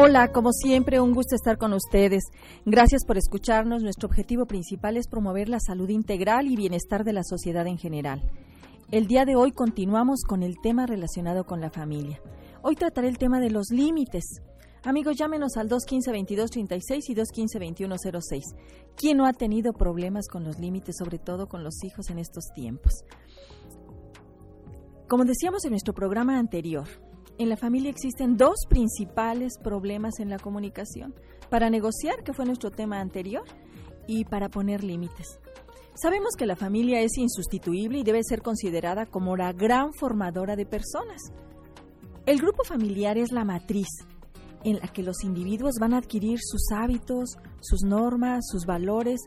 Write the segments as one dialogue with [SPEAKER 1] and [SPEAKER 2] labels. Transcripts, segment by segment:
[SPEAKER 1] Hola, como siempre, un gusto estar con ustedes. Gracias por escucharnos. Nuestro objetivo principal es promover la salud integral y bienestar de la sociedad en general. El día de hoy continuamos con el tema relacionado con la familia. Hoy trataré el tema de los límites. Amigos, llámenos al 215-2236 y 215-2106. ¿Quién no ha tenido problemas con los límites, sobre todo con los hijos en estos tiempos? Como decíamos en nuestro programa anterior, en la familia existen dos principales problemas en la comunicación, para negociar, que fue nuestro tema anterior, y para poner límites. Sabemos que la familia es insustituible y debe ser considerada como la gran formadora de personas. El grupo familiar es la matriz en la que los individuos van a adquirir sus hábitos, sus normas, sus valores,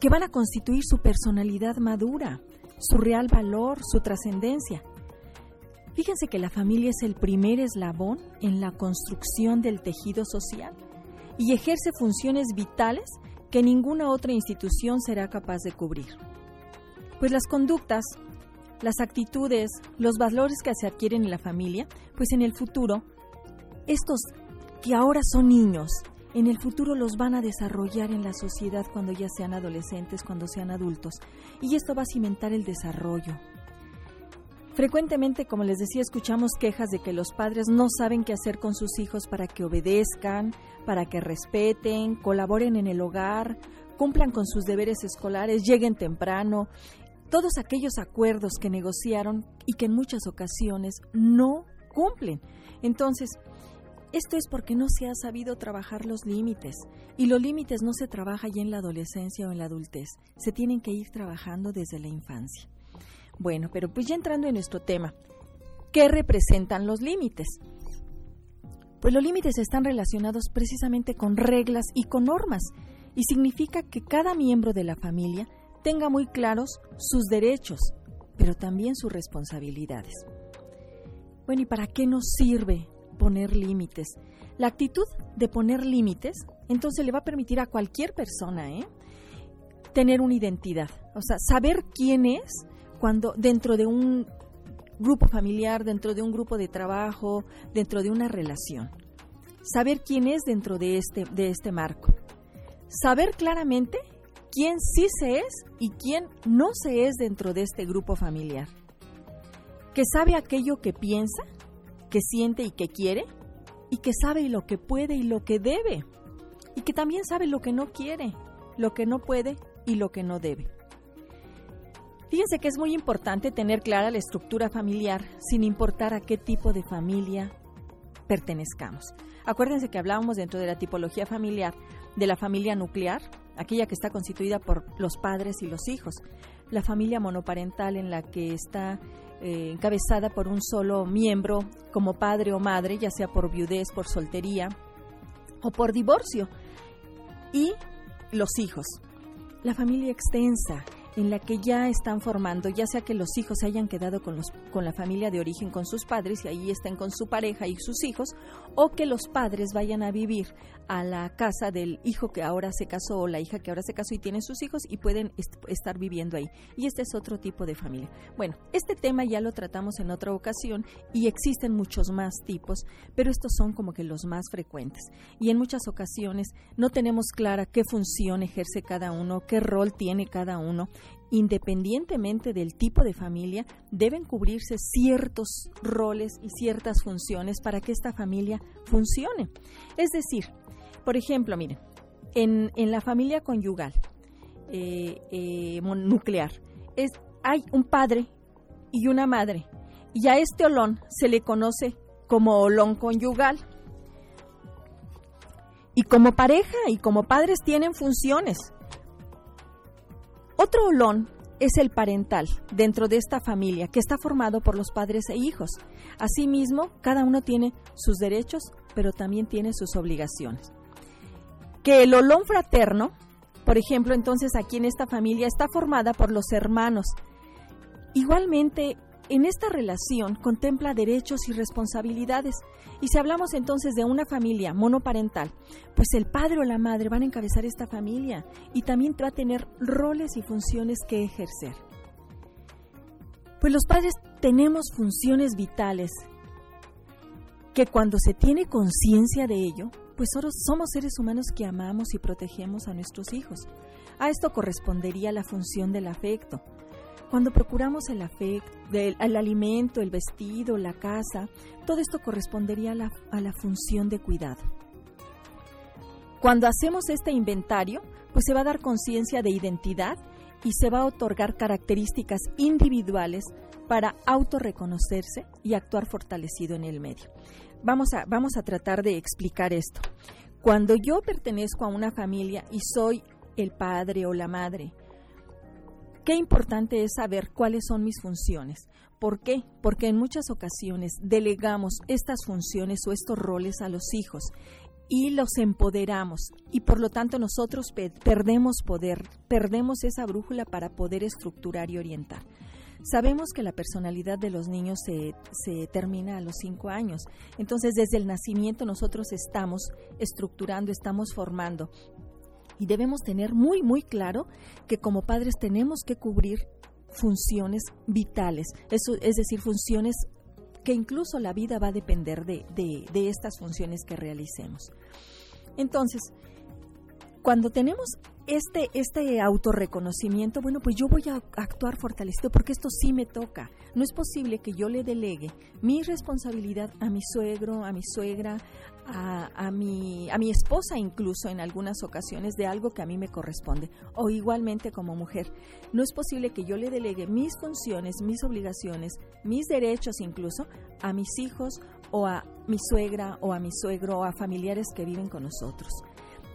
[SPEAKER 1] que van a constituir su personalidad madura, su real valor, su trascendencia. Fíjense que la familia es el primer eslabón en la construcción del tejido social y ejerce funciones vitales que ninguna otra institución será capaz de cubrir. Pues las conductas, las actitudes, los valores que se adquieren en la familia, pues en el futuro, estos que ahora son niños, en el futuro los van a desarrollar en la sociedad cuando ya sean adolescentes, cuando sean adultos. Y esto va a cimentar el desarrollo, Frecuentemente, como les decía, escuchamos quejas de que los padres no saben qué hacer con sus hijos para que obedezcan, para que respeten, colaboren en el hogar, cumplan con sus deberes escolares, lleguen temprano, todos aquellos acuerdos que negociaron y que en muchas ocasiones no cumplen. Entonces, esto es porque no se ha sabido trabajar los límites y los límites no se trabaja ya en la adolescencia o en la adultez, se tienen que ir trabajando desde la infancia. Bueno, pero pues ya entrando en nuestro tema, ¿qué representan los límites? Pues los límites están relacionados precisamente con reglas y con normas, y significa que cada miembro de la familia tenga muy claros sus derechos, pero también sus responsabilidades. Bueno, ¿y para qué nos sirve poner límites? La actitud de poner límites, entonces le va a permitir a cualquier persona, ¿eh? tener una identidad, o sea, saber quién es cuando dentro de un grupo familiar, dentro de un grupo de trabajo, dentro de una relación. Saber quién es dentro de este, de este marco. Saber claramente quién sí se es y quién no se es dentro de este grupo familiar. Que sabe aquello que piensa, que siente y que quiere, y que sabe lo que puede y lo que debe, y que también sabe lo que no quiere, lo que no puede y lo que no debe. Fíjense que es muy importante tener clara la estructura familiar sin importar a qué tipo de familia pertenezcamos. Acuérdense que hablábamos dentro de la tipología familiar de la familia nuclear, aquella que está constituida por los padres y los hijos, la familia monoparental en la que está eh, encabezada por un solo miembro como padre o madre, ya sea por viudez, por soltería o por divorcio, y los hijos. La familia extensa, en la que ya están formando, ya sea que los hijos se hayan quedado con, los, con la familia de origen, con sus padres, y ahí estén con su pareja y sus hijos, o que los padres vayan a vivir a la casa del hijo que ahora se casó o la hija que ahora se casó y tiene sus hijos y pueden estar viviendo ahí. Y este es otro tipo de familia. Bueno, este tema ya lo tratamos en otra ocasión y existen muchos más tipos, pero estos son como que los más frecuentes. Y en muchas ocasiones no tenemos clara qué función ejerce cada uno, qué rol tiene cada uno independientemente del tipo de familia, deben cubrirse ciertos roles y ciertas funciones para que esta familia funcione. Es decir, por ejemplo, miren, en, la familia conyugal eh, eh, nuclear es, hay un padre y una madre, y a este olón se le conoce como olón conyugal. Y como pareja y como padres tienen funciones. Otro olón es el parental dentro de esta familia que está formado por los padres e hijos. Asimismo, cada uno tiene sus derechos, pero también tiene sus obligaciones. Que el olón fraterno, por ejemplo, entonces aquí en esta familia está formada por los hermanos. Igualmente, en esta relación contempla derechos y responsabilidades. Y si hablamos entonces de una familia monoparental, pues el padre o la madre van a encabezar esta familia y también va a tener roles y funciones que ejercer. Pues los padres tenemos funciones vitales que cuando se tiene conciencia de ello, pues somos seres humanos que amamos y protegemos a nuestros hijos. A esto correspondería la función del afecto. Cuando procuramos el afecto, el, alimento, el vestido, la casa, todo esto correspondería a la, a la función de cuidado. Cuando hacemos este inventario, pues se va a dar conciencia de identidad y se va a otorgar características individuales para autorreconocerse y actuar fortalecido en el medio. Vamos a, vamos a tratar de explicar esto. Cuando yo pertenezco a una familia y soy el padre o la madre, qué importante es saber cuáles son mis funciones. ¿Por qué? Porque en muchas ocasiones delegamos estas funciones o estos roles a los hijos y los empoderamos y por lo tanto nosotros perdemos poder, perdemos esa brújula para poder estructurar y orientar. Sabemos que la personalidad de los niños se, se, termina a los cinco años. Entonces, desde el nacimiento nosotros estamos estructurando, estamos formando. Y debemos tener muy, muy claro que como padres tenemos que cubrir funciones vitales, eso, es decir, funciones que incluso la vida va a depender de, de estas funciones que realicemos. Entonces, cuando tenemos este, este autorreconocimiento, bueno, pues yo voy a actuar fortalecido porque esto sí me toca. No es posible que yo le delegue mi responsabilidad a mi suegro, a mi suegra, a, a, mi, a mi esposa incluso en algunas ocasiones de algo que a mí me corresponde. O igualmente como mujer. No es posible que yo le delegue mis funciones, mis obligaciones, mis derechos incluso a mis hijos o a mi suegra o a mi suegro o a familiares que viven con nosotros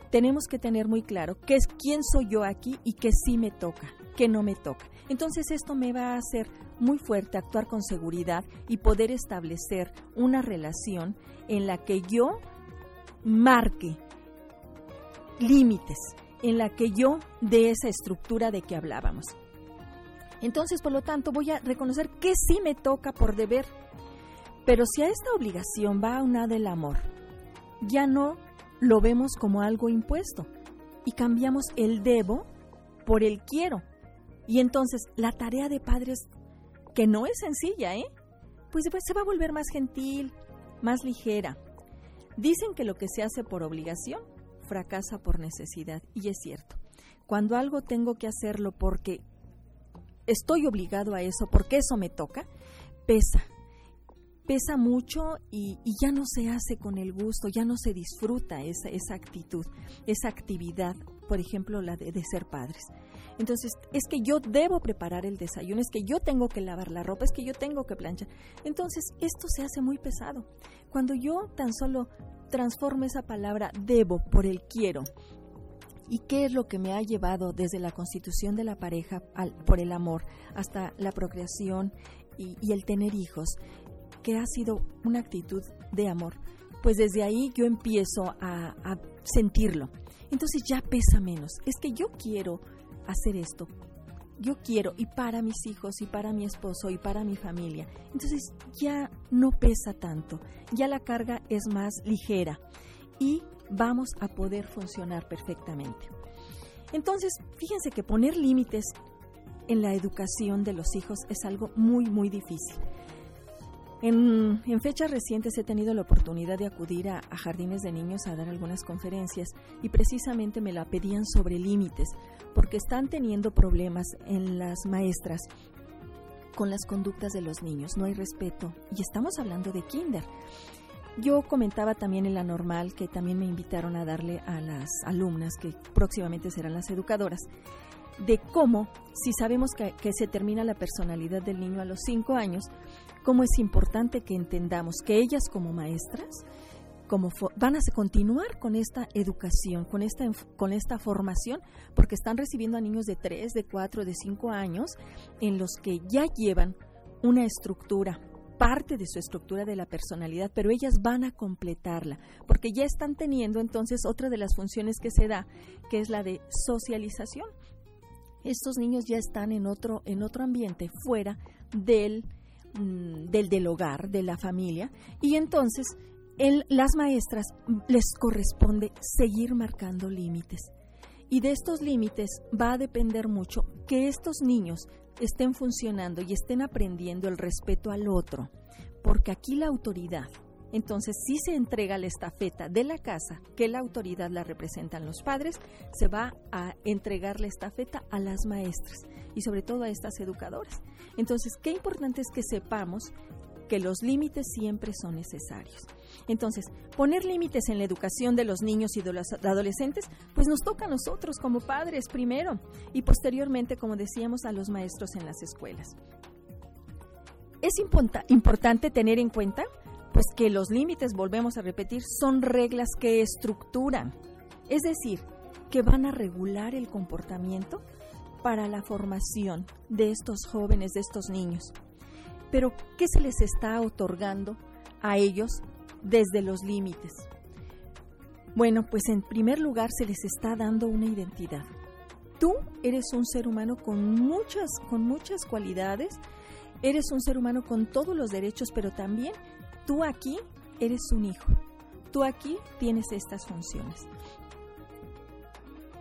[SPEAKER 1] tenemos que tener muy claro qué es quién soy yo aquí y qué sí me toca, qué no me toca. Entonces esto me va a hacer muy fuerte actuar con seguridad y poder establecer una relación en la que yo marque límites, en la que yo dé esa estructura de que hablábamos. Entonces, por lo tanto, voy a reconocer que sí me toca por deber. Pero si a esta obligación va una del amor, ya no lo vemos como algo impuesto y cambiamos el debo por el quiero. Y entonces la tarea de padres, que no es sencilla, ¿eh? Pues después se va a volver más gentil, más ligera. Dicen que lo que se hace por obligación fracasa por necesidad, y es cierto. Cuando algo tengo que hacerlo porque estoy obligado a eso, porque eso me toca, pesa, pesa mucho y, ya no se hace con el gusto, ya no se disfruta esa, esa actitud, esa actividad, por ejemplo, la de, ser padres. Entonces, es que yo debo preparar el desayuno, es que yo tengo que lavar la ropa, es que yo tengo que planchar. Entonces, esto se hace muy pesado. Cuando yo tan solo transformo esa palabra debo por el quiero, ¿Y qué es lo que me ha llevado desde la constitución de la pareja por el amor hasta la procreación y, el tener hijos? que ha sido una actitud de amor, pues desde ahí yo empiezo a, sentirlo. Entonces ya pesa menos. Es que yo quiero hacer esto. Yo quiero y para mis hijos y para mi esposo y para mi familia. Entonces ya no pesa tanto. Ya la carga es más ligera y vamos a poder funcionar perfectamente. Entonces, fíjense que poner límites en la educación de los hijos es algo muy, muy difícil. En, fechas recientes he tenido la oportunidad de acudir a, jardines de niños a dar algunas conferencias y precisamente me la pedían sobre límites, porque están teniendo problemas en las maestras con las conductas de los niños, no hay respeto y estamos hablando de kinder. Yo comentaba también en la normal que también me invitaron a darle a las alumnas que próximamente serán las educadoras de cómo, si sabemos que, se termina la personalidad del niño a los cinco años, cómo es importante que entendamos que ellas como maestras como van a continuar con esta educación, con esta, con esta formación, porque están recibiendo a niños de 3, de 4, de 5 años, en los que ya llevan una estructura, parte de su estructura de la personalidad, pero ellas van a completarla, porque ya están teniendo entonces otra de las funciones que se da, que es la de socialización. Estos niños ya están en otro, en otro ambiente, fuera del del del hogar, de la familia, y entonces en las maestras les corresponde seguir marcando límites. Y de estos límites va a depender mucho que estos niños estén funcionando y estén aprendiendo el respeto al otro, porque aquí la autoridad entonces si se entrega la estafeta de la casa, que la autoridad la representan los padres, se va a entregar la estafeta a las maestras y sobre todo a estas educadoras. Entonces, qué importante es que sepamos que los límites siempre son necesarios. Entonces, poner límites en la educación de los niños y de los adolescentes, pues nos toca a nosotros como padres primero y posteriormente, como decíamos, a los maestros en las escuelas. Es importante tener en cuenta pues que los límites, volvemos a repetir, son reglas que estructuran, es decir, que van a regular el comportamiento para la formación de estos jóvenes, de estos niños. Pero, ¿qué se les está otorgando a ellos desde los límites? Bueno, pues en primer lugar se les está dando una identidad. Tú eres un ser humano con muchas, con muchas cualidades, eres un ser humano con todos los derechos, pero también tú aquí eres un hijo. Tú aquí tienes estas funciones.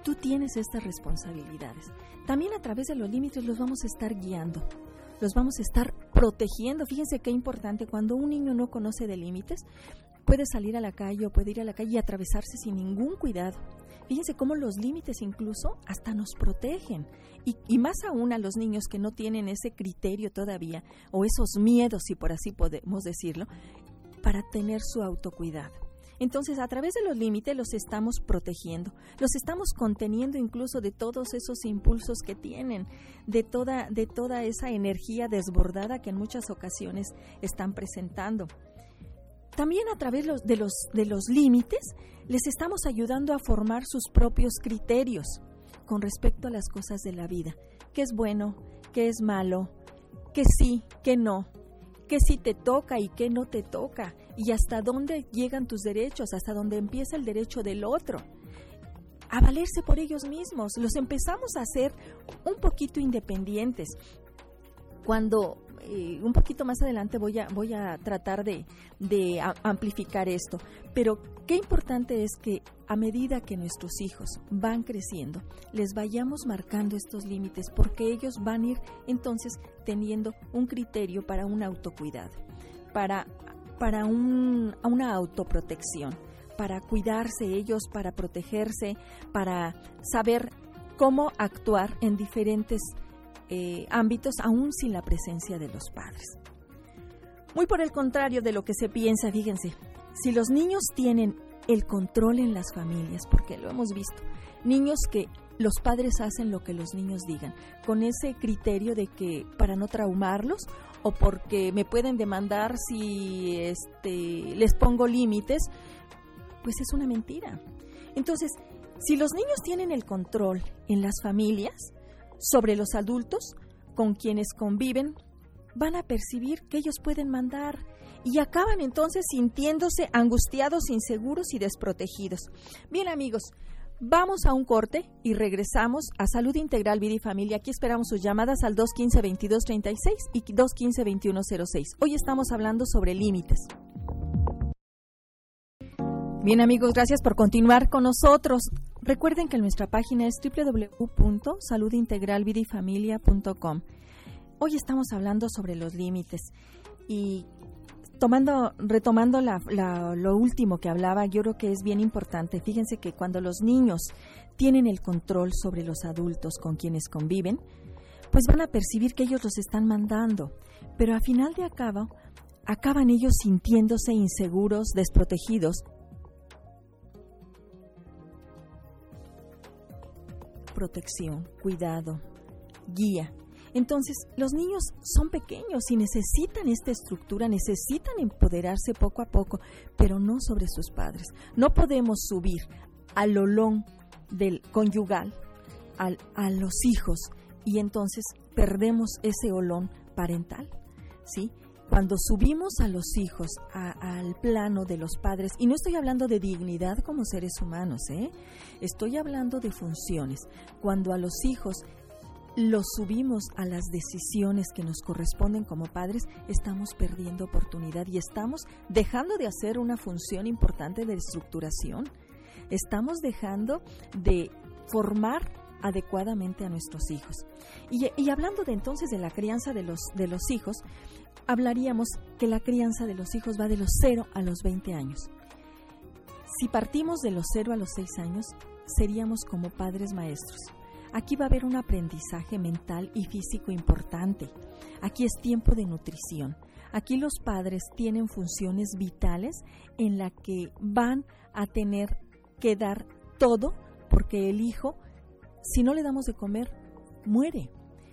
[SPEAKER 1] Tú tienes estas responsabilidades. También a través de los límites los vamos a estar guiando los vamos a estar protegiendo. Fíjense qué importante, cuando un niño no conoce de límites, puede salir a la calle o puede ir a la calle y atravesarse sin ningún cuidado. Fíjense cómo los límites incluso hasta nos protegen. Y, más aún a los niños que no tienen ese criterio todavía, o esos miedos, si por así podemos decirlo, para tener su autocuidado. Entonces, a través de los límites los estamos protegiendo, los estamos conteniendo incluso de todos esos impulsos que tienen, de toda, de toda esa energía desbordada que en muchas ocasiones están presentando. También a través de los, de los límites les estamos ayudando a formar sus propios criterios con respecto a las cosas de la vida. ¿Qué es bueno? ¿Qué es malo? ¿Qué sí? ¿Qué no? qué sí te toca y qué no te toca, y hasta dónde llegan tus derechos, hasta dónde empieza el derecho del otro. A valerse por ellos mismos, los empezamos a hacer un poquito independientes. Cuando un poquito más adelante voy a, voy a tratar de, de amplificar esto, pero qué importante es que a medida que nuestros hijos van creciendo, les vayamos marcando estos límites, porque ellos van a ir entonces teniendo un criterio para un autocuidado, para, para una autoprotección, para cuidarse ellos, para protegerse, para saber cómo actuar en diferentes eh, ámbitos aún sin la presencia de los padres. Muy por el contrario de lo que se piensa, fíjense, si los niños tienen el control en las familias, porque lo hemos visto, niños que los padres hacen lo que los niños digan, con ese criterio de que para no traumarlos o porque me pueden demandar si este, les pongo límites, pues es una mentira. Entonces, si los niños tienen el control en las familias, sobre los adultos con quienes conviven, van a percibir que ellos pueden mandar y acaban entonces sintiéndose angustiados, inseguros y desprotegidos. Bien amigos, vamos a un corte y regresamos a Salud Integral Vida y Familia. Aquí esperamos sus llamadas al 215-2236 y 215-2106. Hoy estamos hablando sobre límites. Bien amigos, gracias por continuar con nosotros. Recuerden que nuestra página es www.saludintegralvidifamilia.com. Hoy estamos hablando sobre los límites y tomando, retomando lo último que hablaba, yo creo que es bien importante. Fíjense que cuando los niños tienen el control sobre los adultos con quienes conviven, pues van a percibir que ellos los están mandando, pero a final de acabo acaban ellos sintiéndose inseguros, desprotegidos protección, cuidado, guía. Entonces, los niños son pequeños y necesitan esta estructura, necesitan empoderarse poco a poco, pero no sobre sus padres. No podemos subir al olón del conyugal a los hijos y entonces perdemos ese olón parental, ¿sí? Cuando subimos a los hijos al plano de los padres, y no estoy hablando de dignidad como seres humanos, ¿eh? estoy hablando de funciones, cuando a los hijos los subimos a las decisiones que nos corresponden como padres, estamos perdiendo oportunidad y estamos dejando de hacer una función importante de estructuración. Estamos dejando de formar adecuadamente a nuestros hijos. Y, hablando de entonces de la crianza de los, de los hijos, hablaríamos que la crianza de los hijos va de los 0 a los 20 años. Si partimos de los 0 a los 6 años, seríamos como padres maestros. Aquí va a haber un aprendizaje mental y físico importante. Aquí es tiempo de nutrición. Aquí los padres tienen funciones vitales en la que van a tener que dar todo porque el hijo, si no le damos de comer, muere.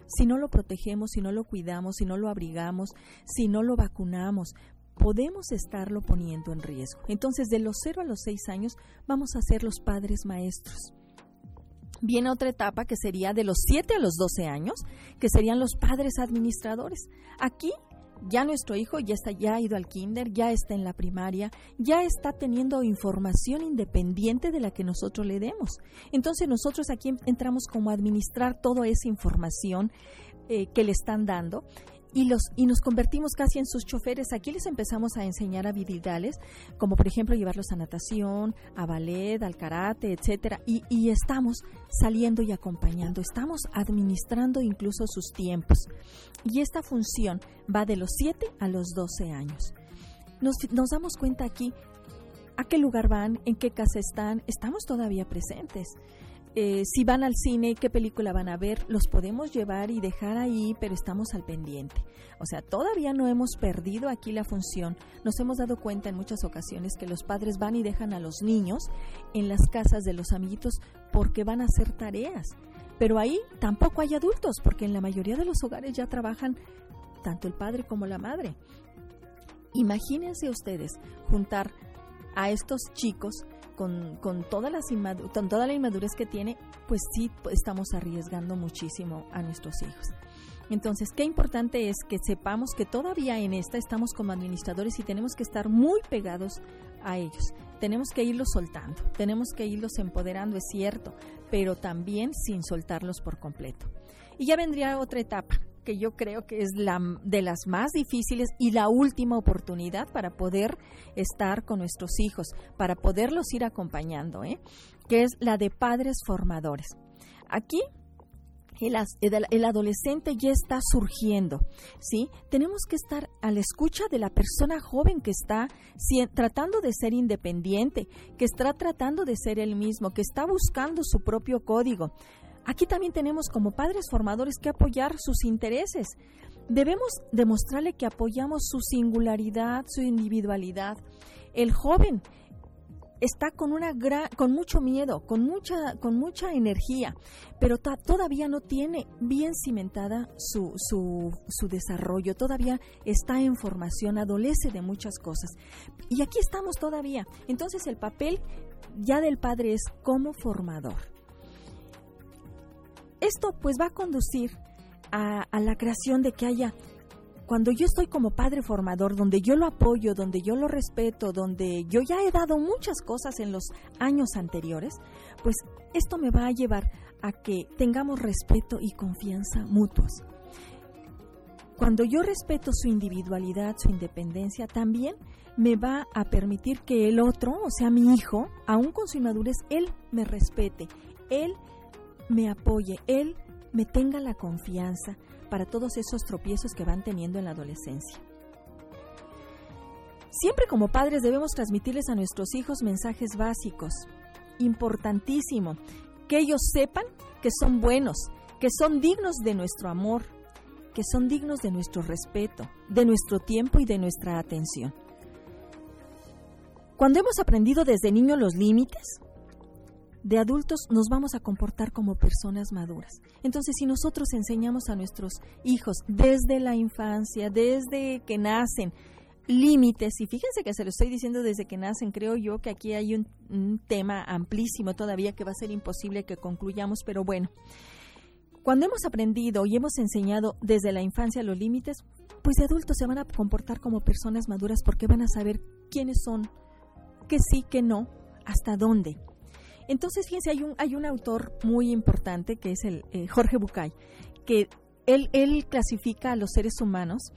[SPEAKER 1] Si no lo protegemos, si no lo cuidamos, si no lo abrigamos, si no lo vacunamos, podemos estarlo poniendo en riesgo. Entonces, de los 0 a los 6 años vamos a ser los padres maestros. Viene otra etapa que sería de los 7 a los 12 años, que serían los padres administradores. Aquí ya nuestro hijo ya está ya ha ido al kinder, ya está en la primaria, ya está teniendo información independiente de la que nosotros le demos. Entonces nosotros aquí entramos como a administrar toda esa información eh, que le están dando y, los, y nos convertimos casi en sus choferes. Aquí les empezamos a enseñar habilidades, como por ejemplo llevarlos a natación, a ballet, al karate, etcétera, y, y estamos saliendo y acompañando, estamos administrando incluso sus tiempos. Y esta función va de los 7 a los 12 años. Nos, nos damos cuenta aquí a qué lugar van, en qué casa están, estamos todavía presentes. Eh, si van al cine, qué película van a ver, los podemos llevar y dejar ahí, pero estamos al pendiente. O sea, todavía no hemos perdido aquí la función. Nos hemos dado cuenta en muchas ocasiones que los padres van y dejan a los niños en las casas de los amiguitos porque van a hacer tareas. Pero ahí tampoco hay adultos, porque en la mayoría de los hogares ya trabajan tanto el padre como la madre. Imagínense ustedes juntar a estos chicos con, todas las con toda la inmadurez que tiene, pues sí estamos arriesgando muchísimo a nuestros hijos. Entonces, qué importante es que sepamos que todavía en esta estamos como administradores y tenemos que estar muy pegados a ellos. Tenemos que irlos soltando, tenemos que irlos empoderando, es cierto, pero también sin soltarlos por completo. Y ya vendría otra etapa, que yo creo que es la de las más difíciles y la última oportunidad para poder estar con nuestros hijos, para poderlos ir acompañando, ¿eh? que es la de padres formadores. Aquí el, adolescente ya está surgiendo, ¿sí? Tenemos que estar a la escucha de la persona joven que está tratando de ser independiente, que está tratando de ser él mismo, que está buscando su propio código. Aquí también tenemos como padres formadores que apoyar sus intereses. Debemos demostrarle que apoyamos su singularidad, su individualidad. El joven está con una con mucho miedo, con mucha con mucha energía, pero todavía no tiene bien cimentada su, su, su desarrollo, todavía está en formación, adolece de muchas cosas. Y aquí estamos todavía. Entonces el papel ya del padre es como formador. Esto pues va a conducir a, la creación de que haya cuando yo estoy como padre formador, donde yo lo apoyo, donde yo lo respeto, donde yo ya he dado muchas cosas en los años anteriores, pues esto me va a llevar a que tengamos respeto y confianza mutuos. Cuando yo respeto su individualidad, su independencia, también me va a permitir que el otro, o sea, mi hijo, aún con su inmadurez, él me respete, él apoye, Él me tenga la confianza para todos esos tropiezos que van teniendo en la adolescencia. Siempre como padres debemos transmitirles a nuestros hijos mensajes básicos, importantísimo, que ellos sepan que son buenos, que son dignos de nuestro amor, que son dignos de nuestro respeto, de nuestro tiempo y de nuestra atención. Cuando hemos aprendido desde niño los límites, de adultos nos vamos a comportar como personas maduras. Entonces, si nosotros enseñamos a nuestros hijos desde la infancia, desde que nacen, límites, y fíjense que se lo estoy diciendo desde que nacen, creo yo que aquí hay un, tema amplísimo todavía que va a ser imposible que concluyamos, pero bueno, cuando hemos aprendido y hemos enseñado desde la infancia los límites, pues de adultos se van a comportar como personas maduras porque van a saber quiénes son, que sí, que no, hasta dónde. Entonces, fíjense, hay un, hay un autor muy importante que es el eh, Jorge Bucay, que él, él clasifica a los seres humanos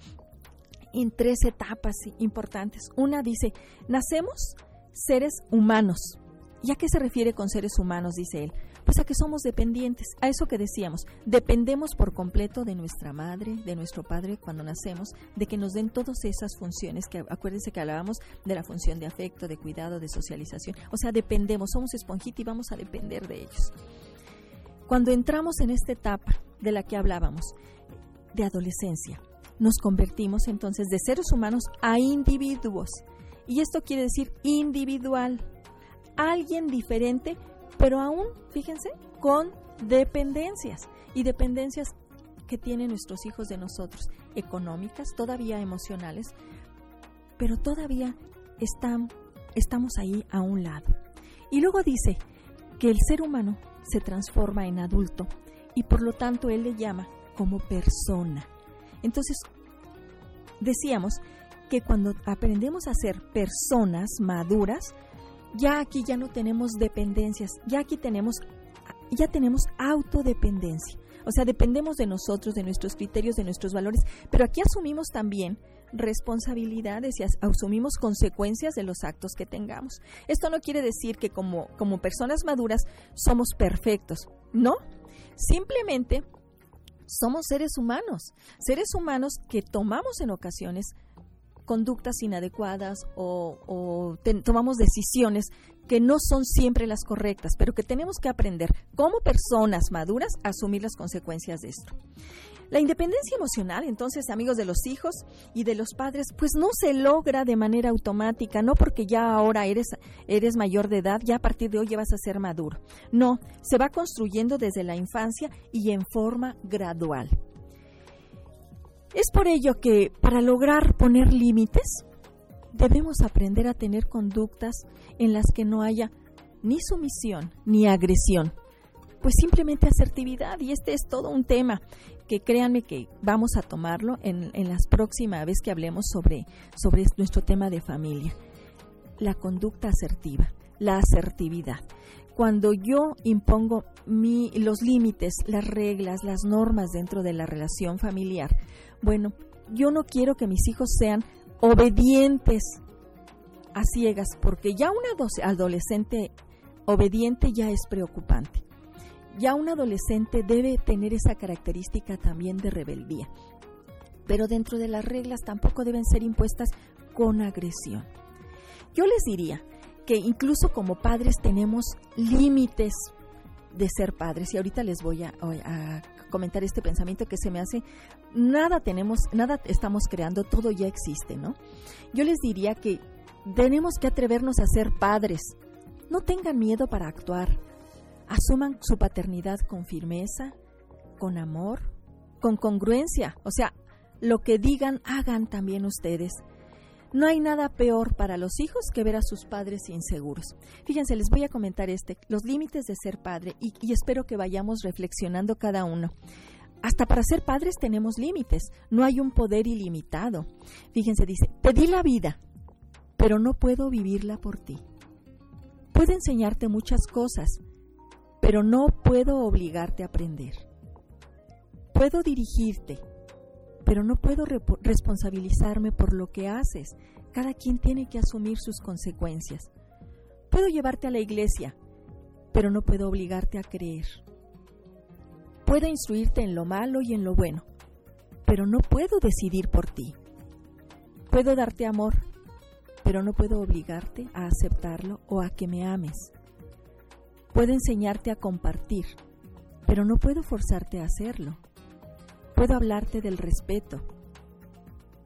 [SPEAKER 1] en tres etapas importantes. Una dice, nacemos seres humanos. ¿Y a qué se refiere con seres humanos? Dice él. Pues a que somos dependientes, a eso que decíamos, dependemos por completo de nuestra madre, de nuestro padre cuando nacemos, de que nos den todas esas funciones, que acuérdense que hablábamos de la función de afecto, de cuidado, de socialización, o sea, dependemos, somos esponjita y vamos a depender de ellos. Cuando entramos en esta etapa de la que hablábamos, de adolescencia, nos convertimos entonces de seres humanos a individuos. Y esto quiere decir individual, alguien diferente, pero aún, fíjense, con dependencias. Y dependencias que tienen nuestros hijos de nosotros, económicas, todavía emocionales, pero todavía están, estamos ahí a un lado. Y luego dice que el ser humano se transforma en adulto y por lo tanto él le llama como persona. Entonces, decíamos que cuando aprendemos a ser personas maduras, ya aquí ya no tenemos dependencias, ya aquí tenemos ya tenemos autodependencia. O sea, dependemos de nosotros, de nuestros criterios, de nuestros valores, pero aquí asumimos también responsabilidades y asumimos consecuencias de los actos que tengamos. Esto no quiere decir que como, como personas maduras somos perfectos, ¿no? Simplemente somos seres humanos, seres humanos que tomamos en ocasiones conductas inadecuadas o, tomamos decisiones que no son siempre las correctas, pero que tenemos que aprender como personas maduras a asumir las consecuencias de esto. La independencia emocional, entonces, amigos de los hijos y de los padres, pues no se logra de manera automática, no porque ya ahora eres, eres mayor de edad, ya a partir de hoy ya vas a ser maduro. No, se va construyendo desde la infancia y en forma gradual. Es por ello que para lograr poner límites, debemos aprender a tener conductas en las que no haya ni sumisión ni agresión, pues simplemente asertividad. Y este es todo un tema que créanme que vamos a tomarlo en, en las próximas vez que hablemos sobre, sobre nuestro tema de familia. La conducta asertiva, la asertividad. Cuando yo impongo mi, los límites, las reglas, las normas dentro de la relación familiar, bueno, yo no quiero que mis hijos sean obedientes a ciegas, porque ya un adolescente obediente ya es preocupante. Ya un adolescente debe tener esa característica también de rebeldía. Pero dentro de las reglas tampoco deben ser impuestas con agresión. Yo les diría que incluso como padres tenemos límites de ser padres y ahorita les voy a, comentar este pensamiento que se me hace, nada tenemos, nada estamos creando, todo ya existe, ¿no? Yo les diría que tenemos que atrevernos a ser padres. No tengan miedo para actuar. Asuman su paternidad con firmeza, con amor, con congruencia. O sea, lo que digan, hagan también ustedes. No hay nada peor para los hijos que ver a sus padres inseguros. Fíjense, les voy a comentar este, los límites de ser padre y, espero que vayamos reflexionando cada uno. Hasta para ser padres tenemos límites, no hay un poder ilimitado. Fíjense, dice, te di la vida, pero no puedo vivirla por ti. Puedo enseñarte muchas cosas, pero no puedo obligarte a aprender. Puedo dirigirte, pero no puedo responsabilizarme por lo que haces. Cada quien tiene que asumir sus consecuencias. Puedo llevarte a la iglesia, pero no puedo obligarte a creer. Puedo instruirte en lo malo y en lo bueno, pero no puedo decidir por ti. Puedo darte amor, pero no puedo obligarte a aceptarlo o a que me ames. Puedo enseñarte a compartir, pero no puedo forzarte a hacerlo. Puedo hablarte del respeto,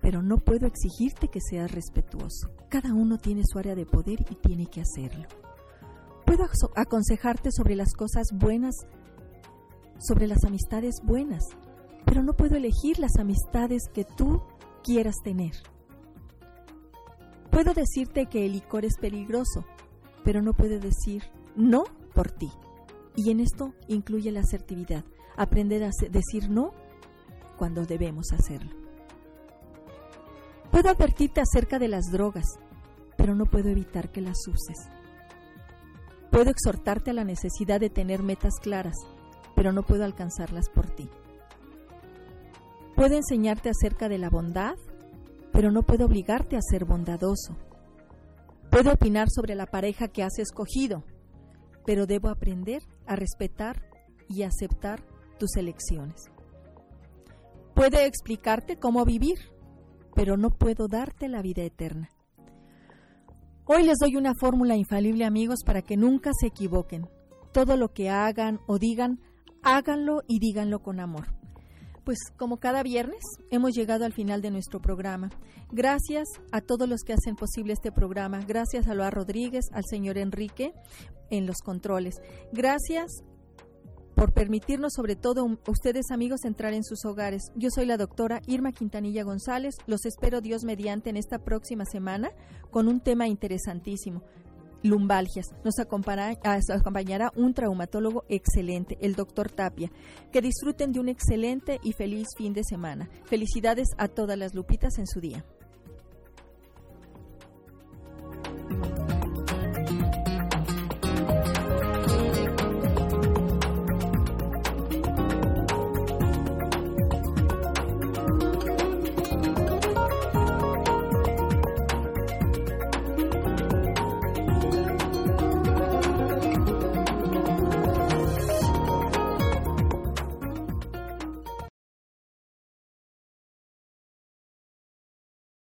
[SPEAKER 1] pero no puedo exigirte que seas respetuoso. Cada uno tiene su área de poder y tiene que hacerlo. Puedo aconsejarte sobre las cosas buenas, sobre las amistades buenas, pero no puedo elegir las amistades que tú quieras tener. Puedo decirte que el licor es peligroso, pero no puedo decir no por ti. Y en esto incluye la asertividad, aprender a decir no cuando debemos hacerlo. Puedo advertirte acerca de las drogas, pero no puedo evitar que las uses. Puedo exhortarte a la necesidad de tener metas claras, pero no puedo alcanzarlas por ti. Puedo enseñarte acerca de la bondad, pero no puedo obligarte a ser bondadoso. Puedo opinar sobre la pareja que has escogido, pero debo aprender a respetar y aceptar tus elecciones. Puede explicarte cómo vivir, pero no puedo darte la vida eterna. Hoy les doy una fórmula infalible amigos para que nunca se equivoquen. Todo lo que hagan o digan, háganlo y díganlo con amor. Pues como cada viernes hemos llegado al final de nuestro programa. Gracias a todos los que hacen posible este programa. Gracias a Loa Rodríguez, al señor Enrique en los controles. Gracias por permitirnos, sobre todo a ustedes amigos, entrar en sus hogares. Yo soy la doctora Irma Quintanilla González. Los espero Dios mediante en esta próxima semana con un tema interesantísimo. Lumbalgias. Nos acompañará, ah, acompañará un traumatólogo excelente, el doctor Tapia. Que disfruten de un excelente y feliz fin de semana. Felicidades a todas las lupitas en su día.